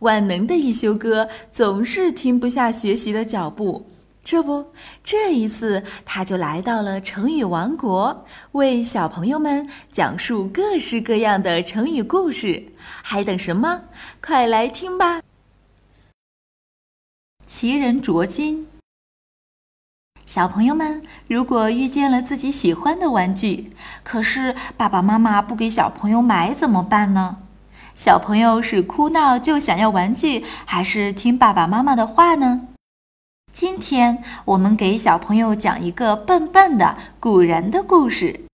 万能的一休哥总是停不下学习的脚步。这不，这一次他就来到了成语王国，为小朋友们讲述各式各样的成语故事。还等什么？快来听吧！奇人卓金。小朋友们，如果遇见了自己喜欢的玩具，可是爸爸妈妈不给小朋友买，怎么办呢？小朋友是哭闹就想要玩具，还是听爸爸妈妈的话呢？今天我们给小朋友讲一个笨笨的古人的故事。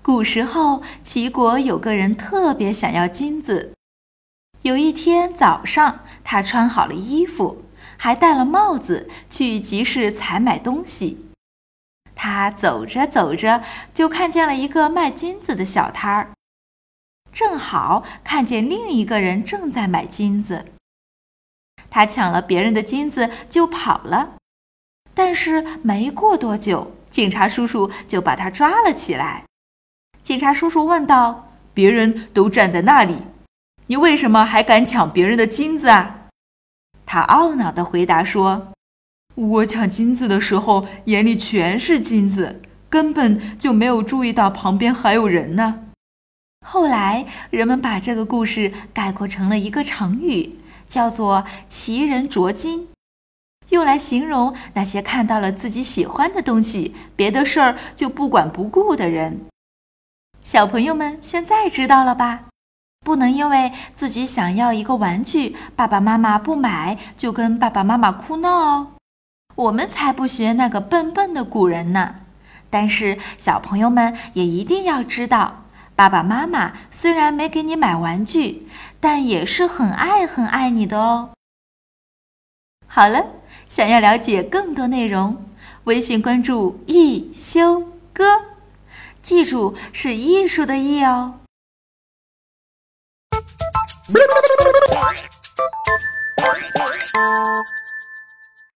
古时候，齐国有个人特别想要金子。有一天早上，他穿好了衣服，还戴了帽子，去集市采买东西。他走着走着，就看见了一个卖金子的小摊儿，正好看见另一个人正在买金子。他抢了别人的金子就跑了，但是没过多久，警察叔叔就把他抓了起来。警察叔叔问道：“别人都站在那里，你为什么还敢抢别人的金子啊？”他懊恼地回答说：“我抢金子的时候眼里全是金子，根本就没有注意到旁边还有人呢。”后来人们把这个故事概括成了一个成语。叫做“奇人着金”，用来形容那些看到了自己喜欢的东西，别的事儿就不管不顾的人。小朋友们现在知道了吧？不能因为自己想要一个玩具，爸爸妈妈不买，就跟爸爸妈妈哭闹哦。我们才不学那个笨笨的古人呢。但是小朋友们也一定要知道。爸爸妈妈虽然没给你买玩具，但也是很爱很爱你的哦。好了，想要了解更多内容，微信关注一休哥，记住是艺术的艺哦。